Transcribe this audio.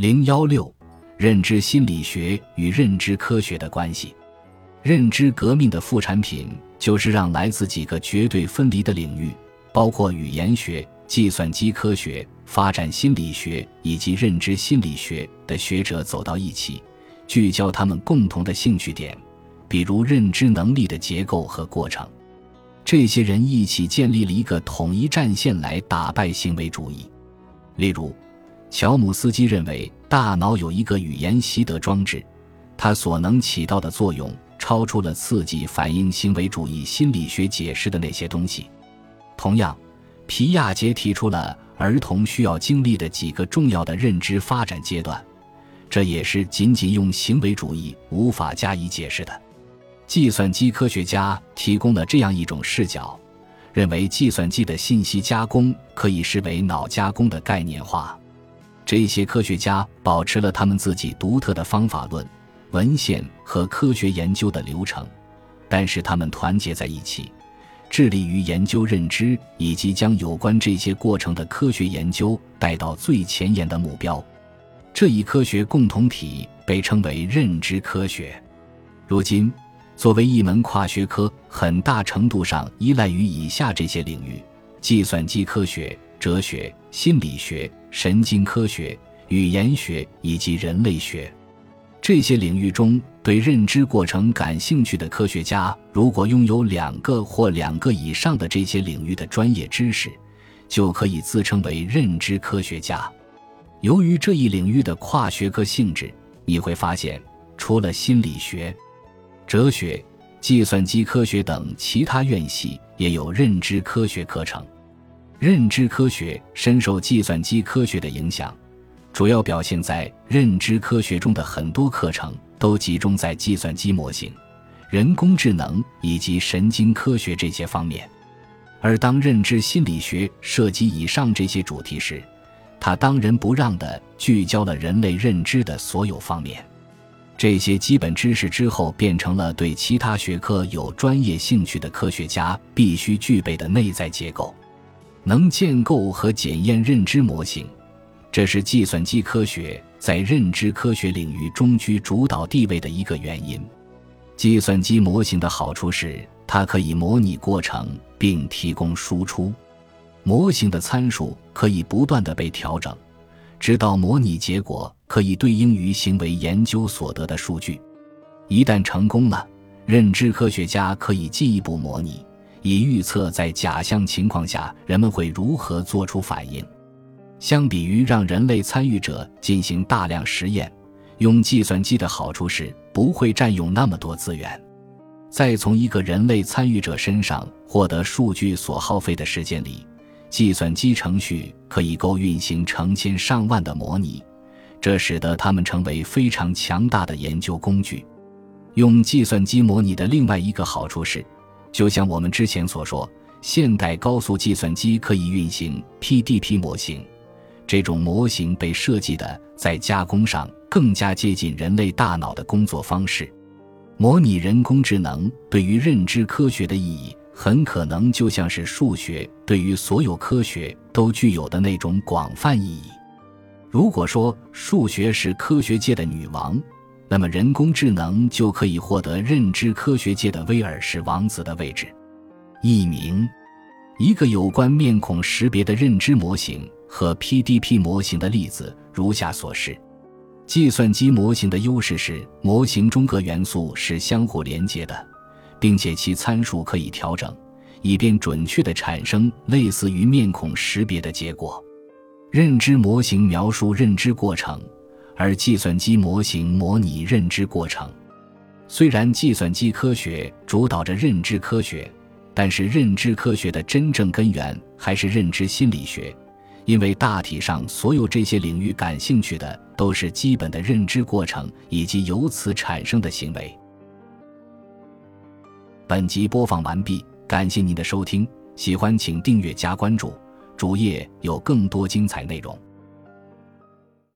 零幺六，认知心理学与认知科学的关系。认知革命的副产品就是让来自几个绝对分离的领域，包括语言学、计算机科学、发展心理学以及认知心理学的学者走到一起，聚焦他们共同的兴趣点，比如认知能力的结构和过程。这些人一起建立了一个统一战线来打败行为主义。例如，乔姆斯基认为大脑有一个语言习得装置，它所能起到的作用超出了刺激反应行为主义心理学解释的那些东西。同样，皮亚杰提出了儿童需要经历的几个重要的认知发展阶段，这也是仅仅用行为主义无法加以解释的。计算机科学家提供了这样一种视角，认为计算机的信息加工可以视为脑加工的概念化。这些科学家保持了他们自己独特的方法论、文献和科学研究的流程，但是他们团结在一起，致力于研究认知以及将有关这些过程的科学研究带到最前沿的目标。这一科学共同体被称为认知科学。如今。作为一门跨学科，很大程度上依赖于以下这些领域：计算机科学、哲学、心理学、神经科学、语言学以及人类学。这些领域中，对认知过程感兴趣的科学家，如果拥有两个或两个以上的这些领域的专业知识，就可以自称为认知科学家。由于这一领域的跨学科性质，你会发现，除了心理学。哲学、计算机科学等其他院系也有认知科学课程。认知科学深受计算机科学的影响，主要表现在认知科学中的很多课程都集中在计算机模型、人工智能以及神经科学这些方面。而当认知心理学涉及以上这些主题时，它当仁不让地聚焦了人类认知的所有方面。这些基本知识之后变成了对其他学科有专业兴趣的科学家必须具备的内在结构，能建构和检验认知模型，这是计算机科学在认知科学领域中居主导地位的一个原因。计算机模型的好处是它可以模拟过程并提供输出，模型的参数可以不断的被调整。直到模拟结果可以对应于行为研究所得的数据，一旦成功了，认知科学家可以进一步模拟，以预测在假象情况下人们会如何做出反应。相比于让人类参与者进行大量实验，用计算机的好处是不会占用那么多资源，在从一个人类参与者身上获得数据所耗费的时间里。计算机程序可以够运行成千上万的模拟，这使得它们成为非常强大的研究工具。用计算机模拟的另外一个好处是，就像我们之前所说，现代高速计算机可以运行 PDP 模型，这种模型被设计的在加工上更加接近人类大脑的工作方式。模拟人工智能对于认知科学的意义。很可能就像是数学对于所有科学都具有的那种广泛意义。如果说数学是科学界的女王，那么人工智能就可以获得认知科学界的威尔士王子的位置。一名，一个有关面孔识别的认知模型和 PDP 模型的例子如下所示：计算机模型的优势是模型中各元素是相互连接的。并且其参数可以调整，以便准确地产生类似于面孔识别的结果。认知模型描述认知过程，而计算机模型模拟认知过程。虽然计算机科学主导着认知科学，但是认知科学的真正根源还是认知心理学，因为大体上所有这些领域感兴趣的都是基本的认知过程以及由此产生的行为。本集播放完毕，感谢您的收听，喜欢请订阅加关注，主页有更多精彩内容。